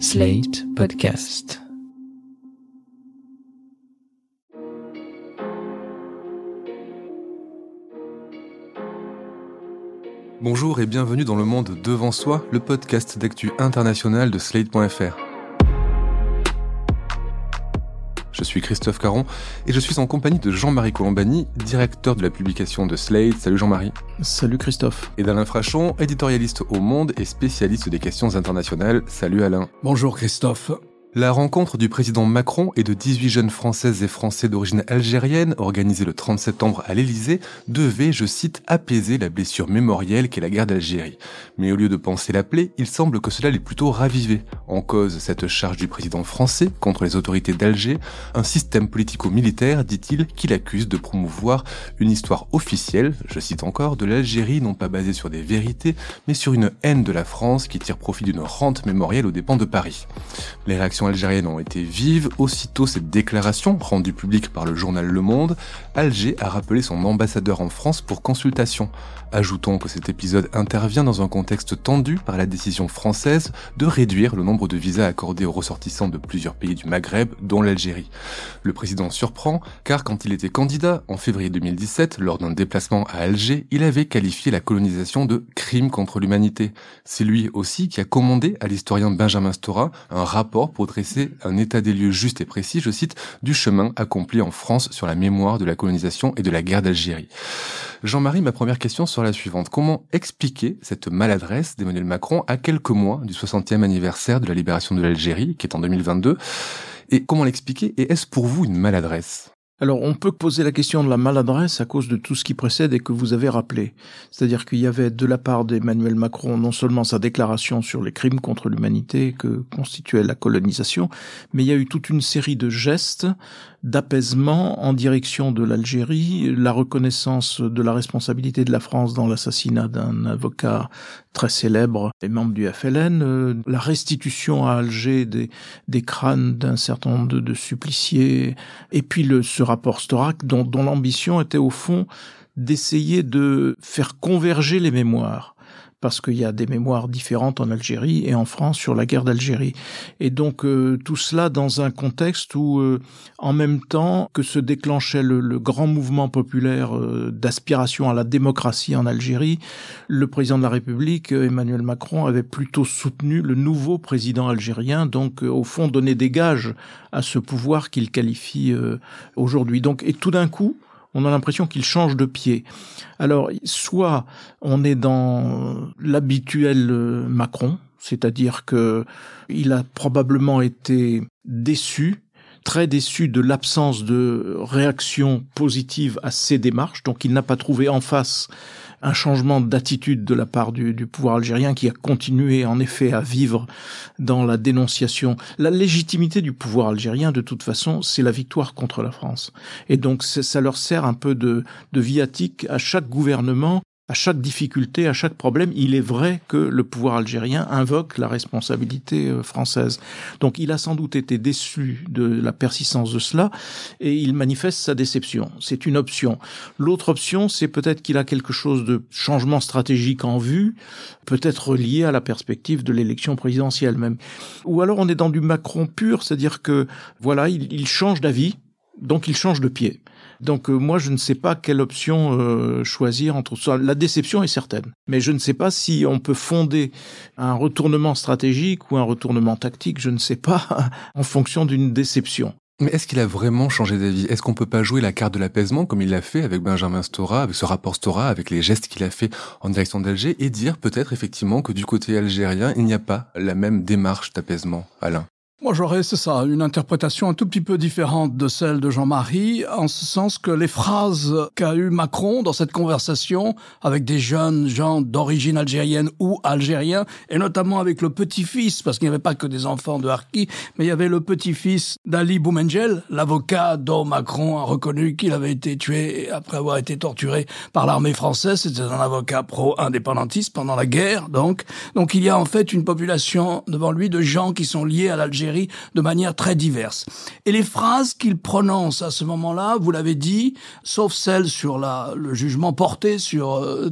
Slate Podcast. Bonjour et bienvenue dans le monde devant soi, le podcast d'actu international de slate.fr. Je suis Christophe Caron et je suis en compagnie de Jean-Marie Colombani, directeur de la publication de Slate. Salut Jean-Marie. Salut Christophe. Et d'Alain Frachon, éditorialiste au Monde et spécialiste des questions internationales. Salut Alain. Bonjour Christophe. La rencontre du président Macron et de 18 jeunes Françaises et Français d'origine algérienne, organisée le 30 septembre à l'Élysée, devait, je cite, apaiser la blessure mémorielle qu'est la guerre d'Algérie. Mais au lieu de penser la plaie, il semble que cela l'ait plutôt ravivé. En cause, cette charge du président français contre les autorités d'Alger, un système politico-militaire, dit-il, qu'il accuse de promouvoir une histoire officielle, je cite encore, de l'Algérie non pas basée sur des vérités, mais sur une haine de la France qui tire profit d'une rente mémorielle aux dépens de Paris. Algériennes ont été vives. Aussitôt cette déclaration, rendue publique par le journal Le Monde, Alger a rappelé son ambassadeur en France pour consultation. Ajoutons que cet épisode intervient dans un contexte tendu par la décision française de réduire le nombre de visas accordés aux ressortissants de plusieurs pays du Maghreb, dont l'Algérie. Le président surprend, car quand il était candidat, en février 2017, lors d'un déplacement à Alger, il avait qualifié la colonisation de crime contre l'humanité. C'est lui aussi qui a commandé à l'historien Benjamin Stora un rapport pour un état des lieux juste et précis, je cite, du chemin accompli en France sur la mémoire de la colonisation et de la guerre d'Algérie. Jean-Marie, ma première question sera la suivante. Comment expliquer cette maladresse d'Emmanuel Macron à quelques mois du 60e anniversaire de la libération de l'Algérie, qui est en 2022 Et comment l'expliquer? Et est-ce pour vous une maladresse? Alors, on peut poser la question de la maladresse à cause de tout ce qui précède et que vous avez rappelé. C'est-à-dire qu'il y avait de la part d'Emmanuel Macron non seulement sa déclaration sur les crimes contre l'humanité que constituait la colonisation, mais il y a eu toute une série de gestes d'apaisement en direction de l'Algérie, la reconnaissance de la responsabilité de la France dans l'assassinat d'un avocat très célèbre et membre du FLN, euh, la restitution à Alger des, crânes d'un certain nombre de, de, suppliciés, et puis le, ce rapport Storac dont, dont l'ambition était au fond d'essayer de faire converger les mémoires parce qu'il y a des mémoires différentes en Algérie et en France sur la guerre d'Algérie. Et donc euh, tout cela dans un contexte où, euh, en même temps que se déclenchait le, le grand mouvement populaire euh, d'aspiration à la démocratie en Algérie, le président de la République, Emmanuel Macron, avait plutôt soutenu le nouveau président algérien, donc au fond donné des gages à ce pouvoir qu'il qualifie aujourd'hui. Donc et tout d'un coup, on a l'impression qu'il change de pied. Alors, soit on est dans l'habituel euh, Macron, c'est-à-dire que il a probablement été déçu très déçu de l'absence de réaction positive à ses démarches, donc il n'a pas trouvé en face un changement d'attitude de la part du, pouvoir algérien qui a continué en effet à vivre dans la dénonciation. La légitimité du pouvoir algérien, de toute façon, c'est la victoire contre la France. Et donc ça leur sert un peu de, de viatique à chaque gouvernement à chaque difficulté, à chaque problème, il est vrai que le pouvoir algérien invoque la responsabilité euh, française. Donc il a sans doute été déçu de la persistance de cela et il manifeste sa déception. C'est une option. L'autre option, c'est peut-être qu'il a quelque chose de changement stratégique en vue, peut-être lié à la perspective de l'élection présidentielle même. Ou alors on est dans du Macron pur, c'est-à-dire que voilà, il, il change d'avis, donc il change de pied. Donc euh, moi, je ne sais pas quelle option euh, choisir entre ça. La déception est certaine, mais je ne sais pas si on peut fonder un retournement stratégique ou un retournement tactique, je ne sais pas, en fonction d'une déception. Mais est-ce qu'il a vraiment changé d'avis? Est-ce qu'on peut pas jouer la carte de l'apaisement comme il l'a fait avec Benjamin Stora, avec ce rapport Stora, avec les gestes qu'il a fait en direction d'Alger, et dire peut-être effectivement que du côté algérien, il n'y a pas la même démarche d'apaisement, Alain? Moi, j'aurais, c'est ça, une interprétation un tout petit peu différente de celle de Jean-Marie, en ce sens que les phrases qu'a eu Macron dans cette conversation avec des jeunes gens d'origine algérienne ou algériens, et notamment avec le petit-fils, parce qu'il n'y avait pas que des enfants de Harki, mais il y avait le petit-fils d'Ali Boumengel, l'avocat dont Macron a reconnu qu'il avait été tué après avoir été torturé par l'armée française. C'était un avocat pro-indépendantiste pendant la guerre, donc. Donc il y a en fait une population devant lui de gens qui sont liés à l'Algérie de manière très diverse. Et les phrases qu'il prononce à ce moment-là, vous l'avez dit, sauf celles sur la, le jugement porté sur euh,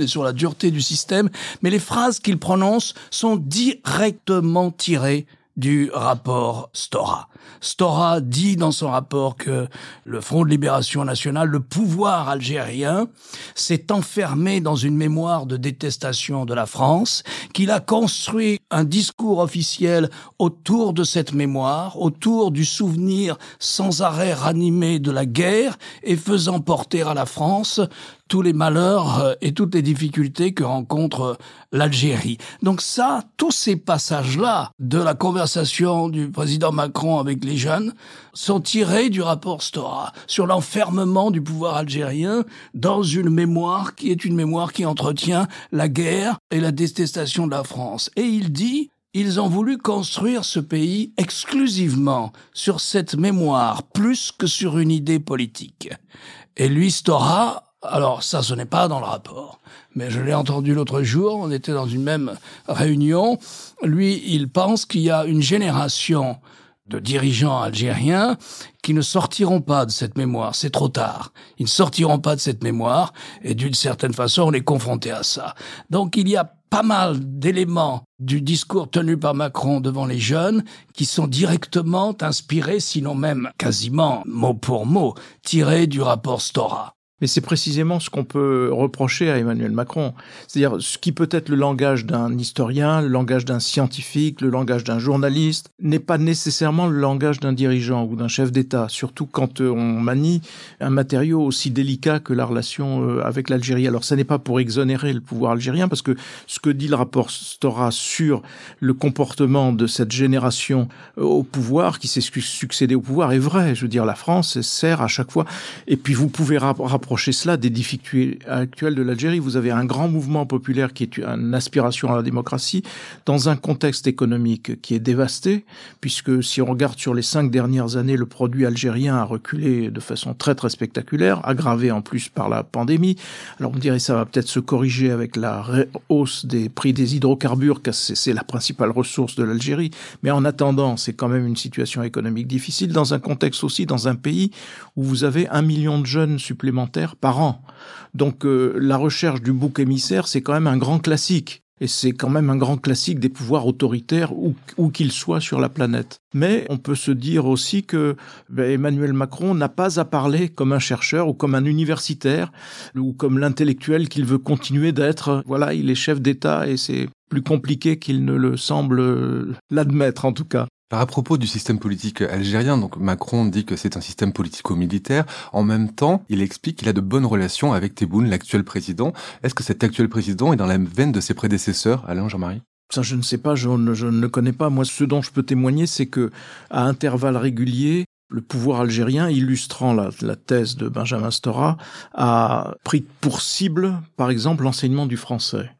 et sur la dureté du système, mais les phrases qu'il prononce sont directement tirées du rapport Stora. Stora dit dans son rapport que le Front de libération nationale, le pouvoir algérien, s'est enfermé dans une mémoire de détestation de la France, qu'il a construit un discours officiel autour de cette mémoire, autour du souvenir sans arrêt ranimé de la guerre et faisant porter à la France tous les malheurs euh, et toutes les difficultés que rencontre l'Algérie. Donc ça, tous ces passages-là de la conversation du président Macron avec les jeunes sont tirés du rapport Stora sur l'enfermement du pouvoir algérien dans une mémoire qui est une mémoire qui entretient la guerre et la détestation de la France. Et il dit, ils ont voulu construire ce pays exclusivement sur cette mémoire plus que sur une idée politique. Et lui, Stora, alors ça, ce n'est pas dans le rapport, mais je l'ai entendu l'autre jour, on était dans une même réunion. Lui, il pense qu'il y a une génération de dirigeants algériens qui ne sortiront pas de cette mémoire. C'est trop tard. Ils ne sortiront pas de cette mémoire et d'une certaine façon, on est confronté à ça. Donc il y a pas mal d'éléments du discours tenu par Macron devant les jeunes qui sont directement inspirés, sinon même quasiment mot pour mot, tirés du rapport Stora. Mais c'est précisément ce qu'on peut reprocher à Emmanuel Macron. C'est-à-dire ce qui peut être le langage d'un historien, le langage d'un scientifique, le langage d'un journaliste, n'est pas nécessairement le langage d'un dirigeant ou d'un chef d'État, surtout quand euh, on manie un matériau aussi délicat que la relation euh, avec l'Algérie. Alors ça n'est pas pour exonérer le pouvoir algérien, parce que ce que dit le rapport Stora sur le comportement de cette génération euh, au pouvoir, qui s'est succédé au pouvoir, est vrai. Je veux dire, la France sert à chaque fois. Et puis vous pouvez rapprocher rapprocher cela des difficultés actuelles de l'Algérie. Vous avez un grand mouvement populaire qui est une aspiration à la démocratie dans un contexte économique qui est dévasté, puisque si on regarde sur les cinq dernières années, le produit algérien a reculé de façon très très spectaculaire, aggravé en plus par la pandémie. Alors on dirait ça va peut-être se corriger avec la hausse des prix des hydrocarbures, car c'est la principale ressource de l'Algérie. Mais en attendant, c'est quand même une situation économique difficile dans un contexte aussi, dans un pays où vous avez un million de jeunes supplémentaires par an. Donc euh, la recherche du bouc émissaire, c'est quand même un grand classique. Et c'est quand même un grand classique des pouvoirs autoritaires, où, qu'ils soient sur la planète. Mais on peut se dire aussi que ben, Emmanuel Macron n'a pas à parler comme un chercheur ou comme un universitaire ou comme l'intellectuel qu'il veut continuer d'être. Voilà, il est chef d'État et c'est plus compliqué qu'il ne le semble l'admettre en tout cas. À propos du système politique algérien, donc Macron dit que c'est un système politico-militaire. En même temps, il explique qu'il a de bonnes relations avec Tebboune, l'actuel président. Est-ce que cet actuel président est dans la veine de ses prédécesseurs, Alain Jean-Marie? Ça, je ne sais pas, je ne, le connais pas. Moi, ce dont je peux témoigner, c'est que, à intervalles réguliers, le pouvoir algérien, illustrant la, thèse de Benjamin Stora, a pris pour cible, par exemple, l'enseignement du français.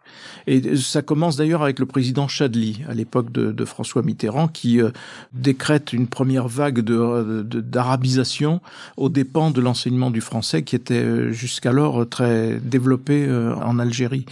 Et ça commence d'ailleurs avec le président Chadli, à l'époque de, de, François Mitterrand, qui euh, décrète une première vague d'arabisation de, aux dépens de l'enseignement du français, qui était euh, jusqu'alors très développé euh, en Algérie.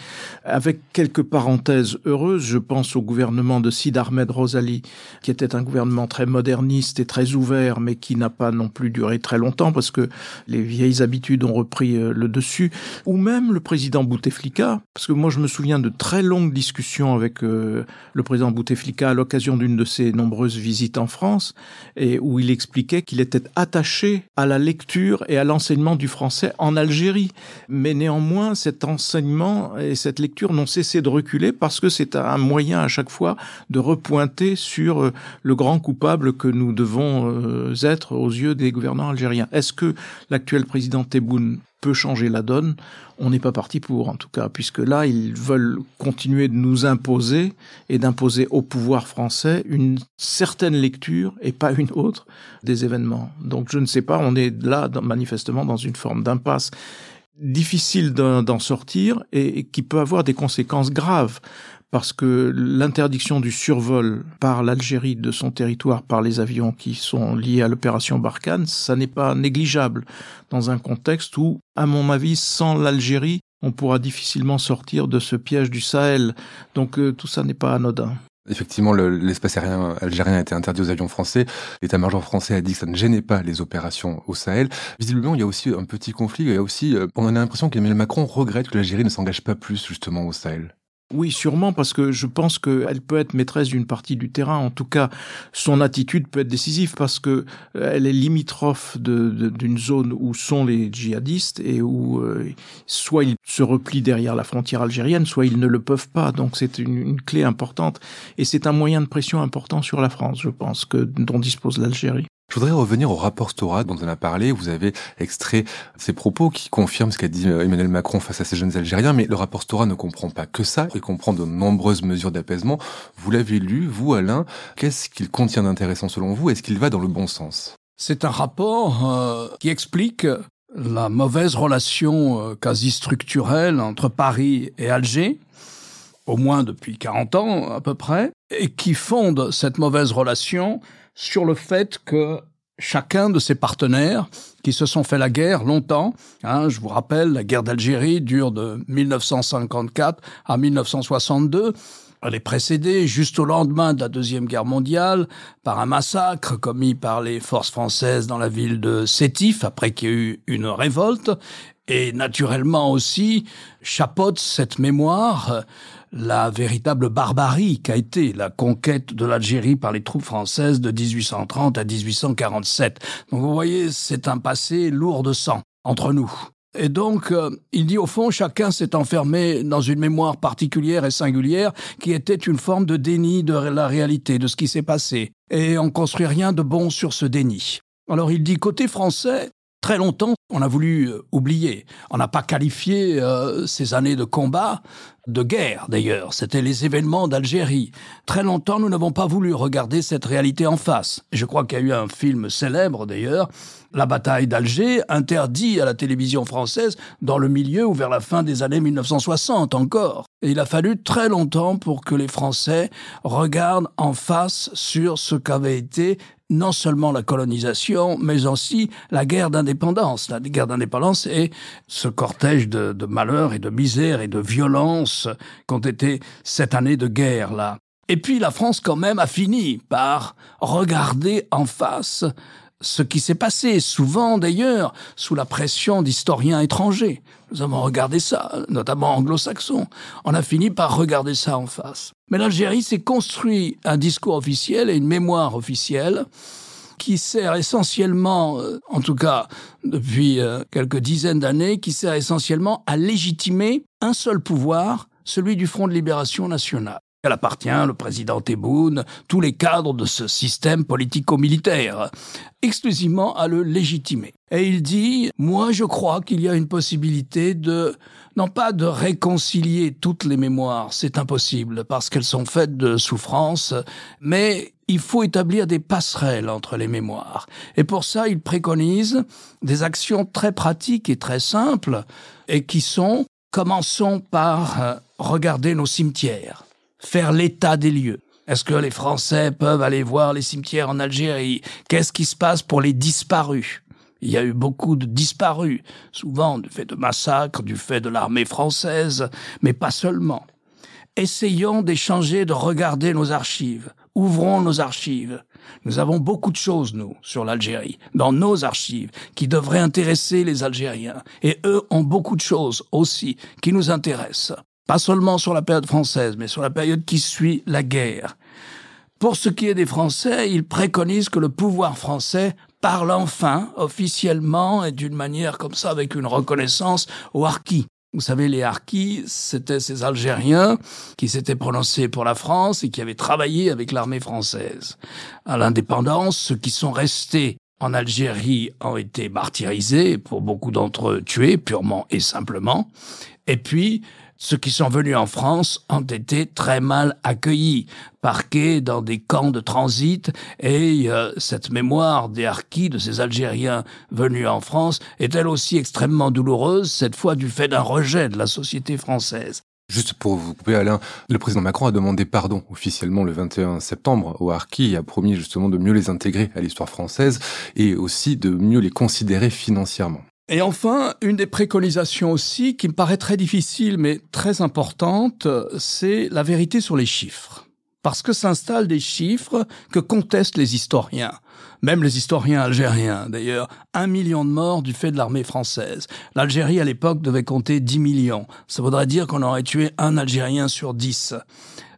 Avec quelques parenthèses heureuses, je pense au gouvernement de Sid Ahmed Rosali, qui était un gouvernement très moderniste et très ouvert, mais qui n'a pas non plus duré très longtemps, parce que les vieilles habitudes ont repris le dessus, ou même le président Bouteflika, parce que moi je me souviens de très longues discussions avec euh, le président Bouteflika à l'occasion d'une de ses nombreuses visites en France, et où il expliquait qu'il était attaché à la lecture et à l'enseignement du français en Algérie. Mais néanmoins, cet enseignement et cette lecture n'ont cessé de reculer parce que c'est un moyen à chaque fois de repointer sur euh, le grand coupable que nous devons euh, être aux yeux des gouvernants algériens. Est-ce que l'actuel président Tebboune peut changer la donne, on n'est pas parti pour, en tout cas, puisque là, ils veulent continuer de nous imposer et d'imposer au pouvoir français une certaine lecture et pas une autre des événements. Donc je ne sais pas, on est là manifestement dans une forme d'impasse difficile d'en sortir et qui peut avoir des conséquences graves parce que l'interdiction du survol par l'Algérie de son territoire par les avions qui sont liés à l'opération Barkhane, ça n'est pas négligeable dans un contexte où, à mon avis, sans l'Algérie, on pourra difficilement sortir de ce piège du Sahel. Donc euh, tout ça n'est pas anodin. Effectivement, l'espace aérien algérien a été interdit aux avions français. L'état-major français a dit que ça ne gênait pas les opérations au Sahel. Visiblement, il y a aussi un petit conflit. Il y a aussi, euh, on a l'impression qu'Emmanuel Macron regrette que l'Algérie ne s'engage pas plus justement au Sahel. Oui, sûrement, parce que je pense qu'elle peut être maîtresse d'une partie du terrain. En tout cas, son attitude peut être décisive parce que euh, elle est limitrophe d'une zone où sont les djihadistes et où euh, soit ils se replient derrière la frontière algérienne, soit ils ne le peuvent pas. Donc c'est une, une, clé importante et c'est un moyen de pression important sur la France, je pense, que dont dispose l'Algérie. Je voudrais revenir au rapport Stora dont on a parlé. Vous avez extrait ces propos qui confirment ce qu'a dit euh, Emmanuel Macron face à ces jeunes Algériens, mais le rapport Stora ne comprend pas que ça, il comprend de nombreuses mesures d'apaisement. Vous l'avez lu, vous Alain, qu'est-ce qu'il contient d'intéressant selon vous? Est-ce qu'il va dans le bon sens? C'est un rapport euh, qui explique la mauvaise relation euh, quasi structurelle entre Paris et Alger, au moins depuis 40 ans à peu près, et qui fonde cette mauvaise relation sur le fait que chacun de ses partenaires qui se sont fait la guerre longtemps. Hein, je vous rappelle, la guerre d'Algérie dure de 1954 à 1962. Elle est précédée juste au lendemain de la Deuxième Guerre mondiale par un massacre commis par les forces françaises dans la ville de Sétif après qu'il y ait eu une révolte. Et naturellement aussi chapeaute cette mémoire la véritable barbarie qu'a été la conquête de l'Algérie par les troupes françaises de 1830 à 1847. Donc vous voyez, c'est un passé lourd de sang entre nous. Et donc, euh, il dit au fond, chacun s'est enfermé dans une mémoire particulière et singulière qui était une forme de déni de la réalité, de ce qui s'est passé. Et on construit rien de bon sur ce déni. Alors il dit, côté français, Très longtemps, on a voulu euh, oublier. On n'a pas qualifié euh, ces années de combat de guerre, d'ailleurs. C'était les événements d'Algérie. Très longtemps, nous n'avons pas voulu regarder cette réalité en face. Je crois qu'il y a eu un film célèbre, d'ailleurs, La bataille d'Alger, interdit à la télévision française dans le milieu ou vers la fin des années 1960 encore. Et il a fallu très longtemps pour que les Français regardent en face sur ce qu'avait été non seulement la colonisation, mais aussi la guerre d'indépendance. La guerre d'indépendance est ce cortège de, de malheurs et de misère et de violence qu'ont été cette année de guerre-là. Et puis la France quand même a fini par regarder en face ce qui s'est passé, souvent d'ailleurs sous la pression d'historiens étrangers. Nous avons regardé ça, notamment anglo-saxons. On a fini par regarder ça en face. Mais l'Algérie s'est construit un discours officiel et une mémoire officielle qui sert essentiellement, euh, en tout cas depuis euh, quelques dizaines d'années, qui sert essentiellement à légitimer un seul pouvoir, celui du Front de libération nationale. Elle appartient, le président Tebboune, tous les cadres de ce système politico-militaire, exclusivement à le légitimer. Et il dit, moi je crois qu'il y a une possibilité de, non pas de réconcilier toutes les mémoires, c'est impossible, parce qu'elles sont faites de souffrances, mais il faut établir des passerelles entre les mémoires. Et pour ça, il préconise des actions très pratiques et très simples, et qui sont, commençons par euh, regarder nos cimetières faire l'état des lieux. Est-ce que les Français peuvent aller voir les cimetières en Algérie? Qu'est-ce qui se passe pour les disparus? Il y a eu beaucoup de disparus, souvent du fait de massacres, du fait de l'armée française, mais pas seulement. Essayons d'échanger, de regarder nos archives. Ouvrons nos archives. Nous avons beaucoup de choses, nous, sur l'Algérie, dans nos archives, qui devraient intéresser les Algériens. Et eux ont beaucoup de choses aussi qui nous intéressent pas seulement sur la période française, mais sur la période qui suit la guerre. Pour ce qui est des Français, il préconise que le pouvoir français parle enfin, officiellement et d'une manière comme ça, avec une reconnaissance aux harkis. Vous savez, les harkis, c'était ces Algériens qui s'étaient prononcés pour la France et qui avaient travaillé avec l'armée française. À l'indépendance, ceux qui sont restés en Algérie ont été martyrisés, pour beaucoup d'entre eux tués, purement et simplement. Et puis, ceux qui sont venus en France ont été très mal accueillis, parqués dans des camps de transit, et euh, cette mémoire des harkis, de ces Algériens venus en France, est elle aussi extrêmement douloureuse, cette fois du fait d'un rejet de la société française. Juste pour vous couper, Alain, le président Macron a demandé pardon officiellement le 21 septembre aux Harkis et a promis justement de mieux les intégrer à l'histoire française et aussi de mieux les considérer financièrement. Et enfin, une des préconisations aussi qui me paraît très difficile mais très importante, c'est la vérité sur les chiffres. parce que s'installent des chiffres que contestent les historiens. Même les historiens algériens, d'ailleurs. Un million de morts du fait de l'armée française. L'Algérie, à l'époque, devait compter 10 millions. Ça voudrait dire qu'on aurait tué un Algérien sur 10.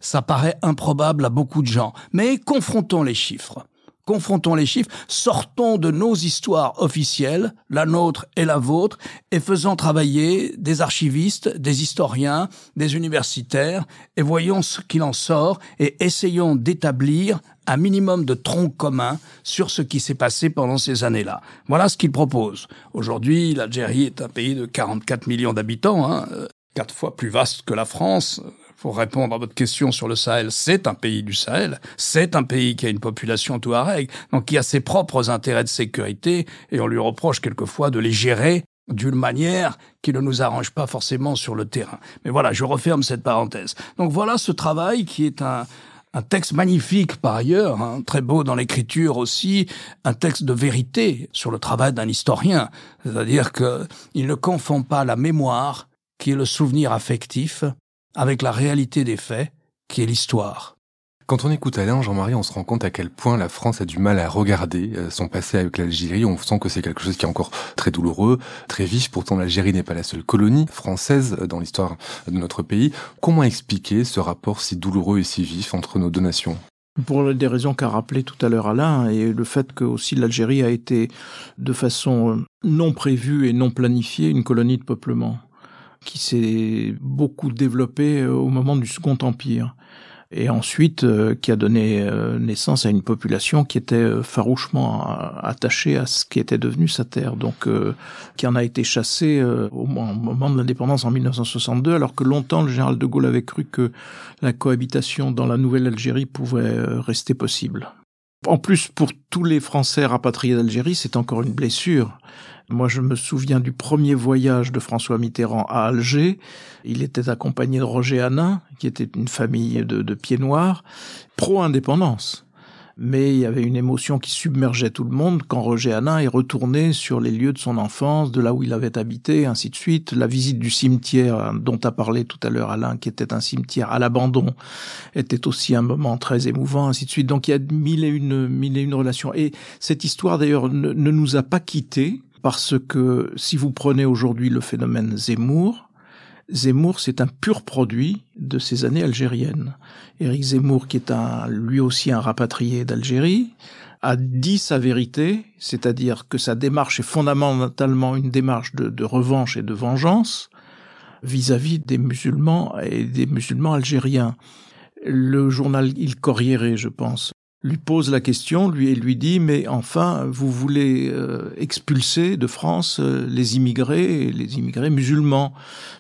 Ça paraît improbable à beaucoup de gens. Mais confrontons les chiffres. Confrontons les chiffres, sortons de nos histoires officielles, la nôtre et la vôtre, et faisons travailler des archivistes, des historiens, des universitaires, et voyons ce qu'il en sort, et essayons d'établir un minimum de tronc commun sur ce qui s'est passé pendant ces années-là. Voilà ce qu'il propose. Aujourd'hui, l'Algérie est un pays de 44 millions d'habitants, hein, euh, quatre fois plus vaste que la France, pour répondre à votre question sur le Sahel, c'est un pays du Sahel, c'est un pays qui a une population touareg, donc qui a ses propres intérêts de sécurité, et on lui reproche quelquefois de les gérer d'une manière qui ne nous arrange pas forcément sur le terrain. Mais voilà, je referme cette parenthèse. Donc voilà ce travail qui est un, un texte magnifique par ailleurs, hein, très beau dans l'écriture aussi, un texte de vérité sur le travail d'un historien. C'est-à-dire qu'il ne confond pas la mémoire, qui est le souvenir affectif, avec la réalité des faits, qui est l'histoire. Quand on écoute Alain Jean-Marie, on se rend compte à quel point la France a du mal à regarder euh, son passé avec l'Algérie. On sent que c'est quelque chose qui est encore très douloureux, très vif. Pourtant, l'Algérie n'est pas la seule colonie française dans l'histoire de notre pays. Comment expliquer ce rapport si douloureux et si vif entre nos deux nations? Pour des raisons qu'a rappelé tout à l'heure Alain, et le fait que aussi l'Algérie a été de façon euh, non prévue et non planifiée une colonie de peuplement qui s'est beaucoup développé euh, au moment du Second Empire et ensuite euh, qui a donné euh, naissance à une population qui était farouchement attachée à ce qui était devenu sa terre, donc qui en a été chassée au moment de l'indépendance en 1962, alors que longtemps le général de Gaulle avait cru que la cohabitation dans la nouvelle Algérie pouvait rester possible. En plus, pour tous les Français rapatriés d'Algérie, c'est encore une blessure. Moi, je me souviens du premier voyage de François Mitterrand à Alger. Il était accompagné de Roger Hanin, qui était une famille de, pieds noirs, pro-indépendance mais il y avait une émotion qui submergeait tout le monde quand Roger Hanin est retourné sur les lieux de son enfance, de là où il avait habité, ainsi de suite. La visite du cimetière dont a parlé tout à l'heure Alain, qui était un cimetière à l'abandon, était aussi un moment très émouvant, ainsi de suite. Donc il y a mille et une, mille et une relations. Et cette histoire d'ailleurs ne, ne nous a pas quittés, parce que si vous prenez aujourd'hui le phénomène Zemmour, Zemmour, c'est un pur produit de ces années algériennes. Éric Zemmour, qui est un, lui aussi un rapatrié d'Algérie, a dit sa vérité, c'est-à-dire que sa démarche est fondamentalement une démarche de, revanche et de vengeance vis-à-vis des musulmans et des musulmans algériens. Le journal Il Corriere, je pense, lui pose la question, lui et lui dit mais enfin vous voulez euh, expulser de France euh, les immigrés, les immigrés musulmans,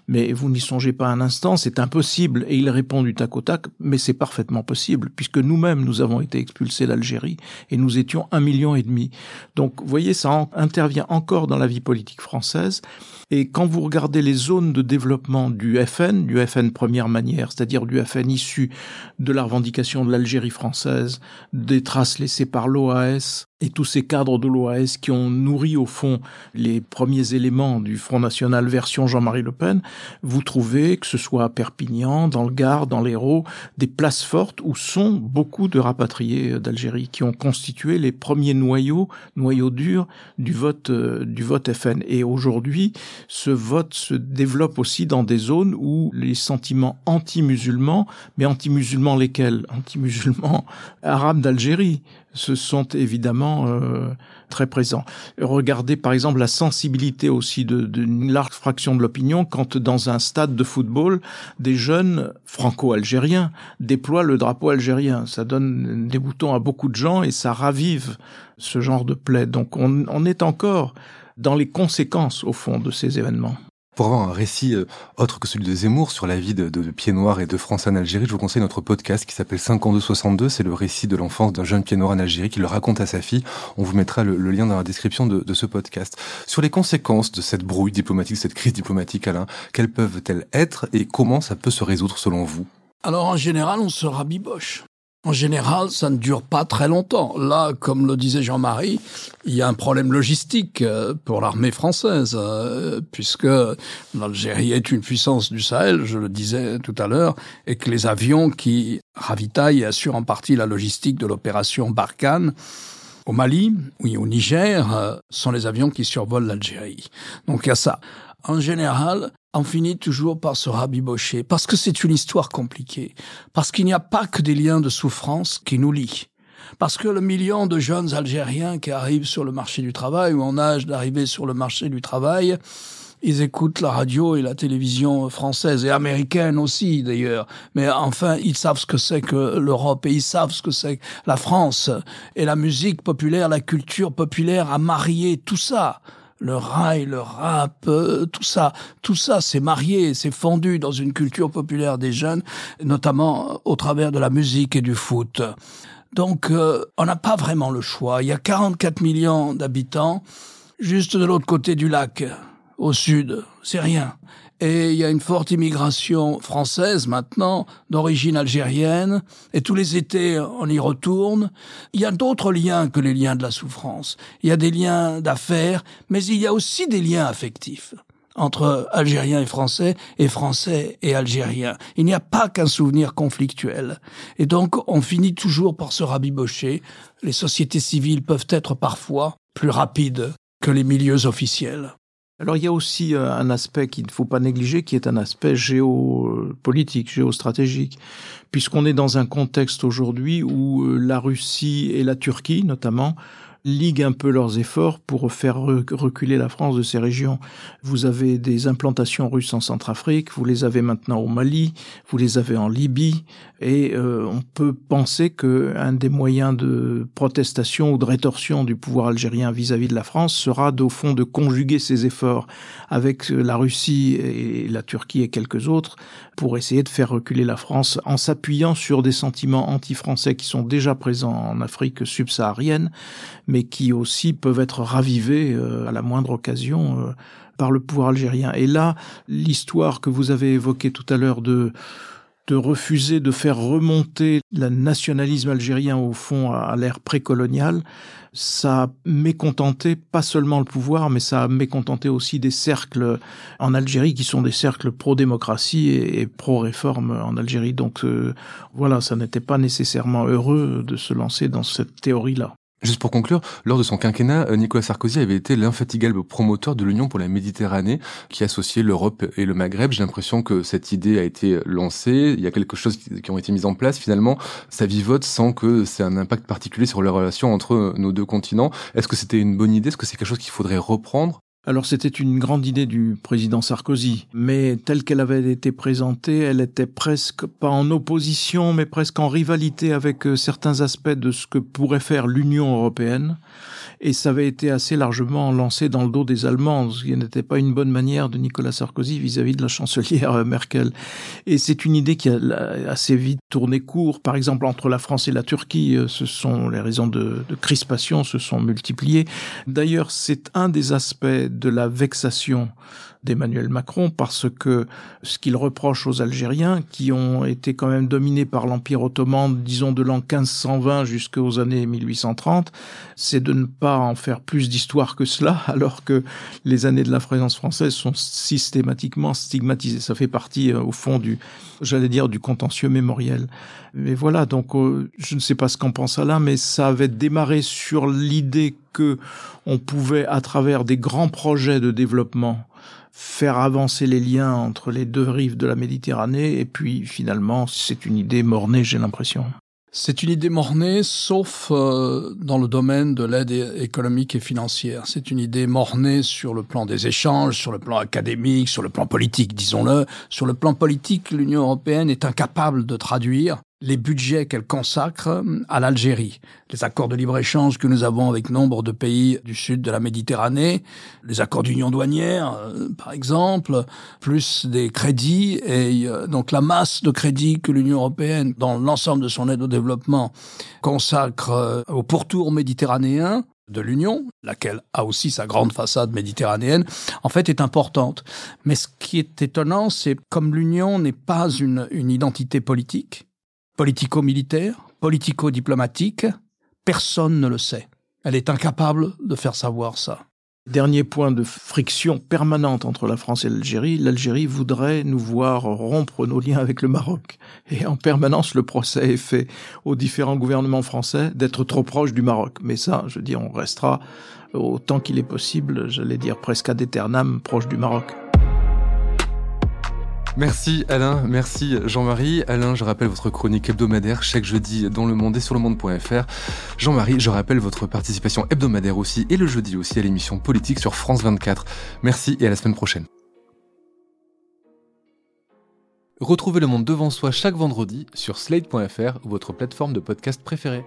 mais vous n'y songez pas un instant, c'est impossible. Et il répond du tac au tac mais c'est parfaitement possible puisque nous-mêmes nous avons été expulsés d'Algérie et nous étions un million et demi. Donc vous voyez ça intervient encore dans la vie politique française et quand vous regardez les zones de développement du FN, du FN première manière, c'est-à-dire du FN issu de la revendication de l'Algérie française, des traces laissées par l'OAS, et tous ces cadres de l'OAS qui ont nourri au fond les premiers éléments du Front National version Jean-Marie Le Pen, vous trouvez, que ce soit à Perpignan, dans le Gard, dans l'Hérault, des places fortes où sont beaucoup de rapatriés d'Algérie qui ont constitué les premiers noyaux, noyaux durs du vote, euh, du vote FN. Et aujourd'hui, ce vote se développe aussi dans des zones où les sentiments anti-musulmans, mais anti-musulmans lesquels? Anti-musulmans arabes d'Algérie, se sont évidemment euh, très présents. Regardez par exemple la sensibilité aussi d'une large fraction de l'opinion quand dans un stade de football, des jeunes franco-algériens déploient le drapeau algérien. Ça donne des boutons à beaucoup de gens et ça ravive ce genre de plaie. Donc on, on est encore dans les conséquences au fond de ces événements. Pour avoir un récit euh, autre que celui de Zemmour sur la vie de, de, Pied Noir et de France en Algérie, je vous conseille notre podcast qui s'appelle 5262. C'est le récit de l'enfance d'un jeune Pied Noir en Algérie qui le raconte à sa fille. On vous mettra le, lien dans la description de, de, ce podcast. Sur les conséquences de cette brouille diplomatique, cette crise diplomatique, Alain, quelles peuvent-elles être et comment ça peut se résoudre selon vous? Alors en général, on se rabiboche. En général, ça ne dure pas très longtemps. Là, comme le disait Jean-Marie, il y a un problème logistique euh, pour l'armée française, euh, puisque l'Algérie est une puissance du Sahel, je le disais tout à l'heure, et que les avions qui ravitaille et assure en partie la logistique de l'opération Barkhane. Au Mali, oui, au Niger, euh, sont les avions qui survolent l'Algérie. Donc il y a ça. En général, on finit toujours par se rabibocher, parce que c'est une histoire compliquée, parce qu'il n'y a pas que des liens de souffrance qui nous lient. Parce que le million de jeunes Algériens qui arrivent sur le marché du travail ou en âge d'arriver sur le marché du travail, ils écoutent la radio et la télévision française et américaine aussi d'ailleurs. Mais enfin, ils savent ce que c'est que l'Europe et ils savent ce que c'est que la France et la musique populaire, la culture populaire a marié tout ça le rail, le rap, euh, tout ça, tout ça s'est marié, s'est fondu dans une culture populaire des jeunes, notamment au travers de la musique et du foot. Donc, euh, on n'a pas vraiment le choix. Il y a 44 millions d'habitants juste de l'autre côté du lac au sud, c'est rien. Et il y a une forte immigration française maintenant, d'origine algérienne, et tous les étés on y retourne. Il y a d'autres liens que les liens de la souffrance. Il y a des liens d'affaires, mais il y a aussi des liens affectifs entre Algériens et Français et Français et Algériens. Il n'y a pas qu'un souvenir conflictuel. Et donc on finit toujours par se rabibocher. Les sociétés civiles peuvent être parfois plus rapides que les milieux officiels. Alors il y a aussi euh, un aspect qu'il ne faut pas négliger, qui est un aspect géopolitique, géostratégique, puisqu'on est dans un contexte aujourd'hui où euh, la Russie et la Turquie, notamment, liguent un peu leurs efforts pour faire reculer la France de ces régions. Vous avez des implantations russes en Centrafrique, vous les avez maintenant au Mali, vous les avez en Libye, et euh, on peut penser que un des moyens de protestation ou de rétorsion du pouvoir algérien vis-à-vis de la France sera au fond de conjuguer ses efforts avec la Russie et la Turquie et quelques autres pour essayer de faire reculer la France en s'appuyant sur des sentiments anti-français qui sont déjà présents en Afrique subsaharienne, mais qui aussi peuvent être ravivés euh, à la moindre occasion euh, par le pouvoir algérien. Et là, l'histoire que vous avez évoquée tout à l'heure de de refuser de faire remonter le nationalisme algérien au fond à l'ère précoloniale, ça a mécontenté pas seulement le pouvoir, mais ça a mécontenté aussi des cercles en Algérie qui sont des cercles pro-démocratie et, pro-réforme en Algérie. Donc euh, voilà, ça n'était pas nécessairement heureux de se lancer dans cette théorie-là. Juste pour conclure, lors de son quinquennat, euh, Nicolas Sarkozy avait été l'infatigable promoteur de l'Union pour la Méditerranée qui associait l'Europe et le Maghreb. J'ai l'impression que cette idée a été lancée, il y a quelque chose qui ont été mis en place. Finalement, ça vivote sans que c'est un impact particulier sur les relations entre nos deux continents. Est-ce que c'était une bonne idée? Est-ce que c'est quelque chose qu'il faudrait reprendre? Alors c'était une grande idée du président Sarkozy, mais telle qu'elle avait été présentée, elle était presque pas en opposition, mais presque en rivalité avec euh, certains aspects de ce que pourrait faire l'Union européenne et ça avait été assez largement lancé dans le dos des Allemands, ce qui n'était pas une bonne manière de Nicolas Sarkozy vis-à-vis de la chancelière Merkel. Et c'est une idée qui a assez vite tourné court. Par exemple, entre la France et la Turquie, euh, ce sont les raisons de crispation se sont multipliées. D'ailleurs, c'est un des aspects de la vexation d'Emmanuel Macron parce que ce qu'il reproche aux Algériens, qui ont été quand même dominés par l'Empire ottoman, disons de l'an 1520 jusqu'aux années 1830, c'est de ne pas en faire plus d'histoire que cela, alors que les années de la présence française sont systématiquement stigmatisées. Ça fait partie, euh, au fond, du, j'allais dire, du contentieux mémoriel. Mais voilà, donc euh, je ne sais pas ce qu'en pense Alain, mais ça avait démarré sur l'idée que on pouvait, à travers des grands projets de développement, faire avancer les liens entre les deux rives de la Méditerranée, et puis finalement, c'est une idée mornée, j'ai l'impression. C'est une idée mornée, sauf euh, dans le domaine de l'aide économique et financière. C'est une idée mornée sur le plan des échanges, sur le plan académique, sur le plan politique, disons-le. Sur le plan politique, l'Union européenne est incapable de traduire les budgets qu'elle consacre euh, à l'Algérie. Les accords de libre-échange que nous avons avec nombre de pays du sud de la Méditerranée, les accords d'union douanière, euh, par exemple, plus des crédits, et euh, donc la masse de crédits que l'Union européenne, dans l'ensemble de son aide au développement, consacre au pourtour méditerranéen, de l'Union, laquelle a aussi sa grande façade méditerranéenne, en fait est importante. Mais ce qui est étonnant, c'est comme l'Union n'est pas une, une identité politique, politico-militaire, politico-diplomatique, personne ne le sait. Elle est incapable de faire savoir ça. Dernier point de friction permanente entre la France et l'Algérie, l'Algérie voudrait nous voir rompre nos liens avec le Maroc. Et en permanence, le procès est fait aux différents gouvernements français d'être trop proches du Maroc. Mais ça, je dis, on restera autant qu'il est possible, j'allais dire presque ad aeternam, proche du Maroc. Merci Alain, merci Jean-Marie. Alain, je rappelle votre chronique hebdomadaire chaque jeudi dans Le Monde et sur le monde.fr. Jean-Marie, je rappelle votre participation hebdomadaire aussi et le jeudi aussi à l'émission politique sur France 24. Merci et à la semaine prochaine. Retrouvez Le Monde devant soi chaque vendredi sur slate.fr, votre plateforme de podcast préférée.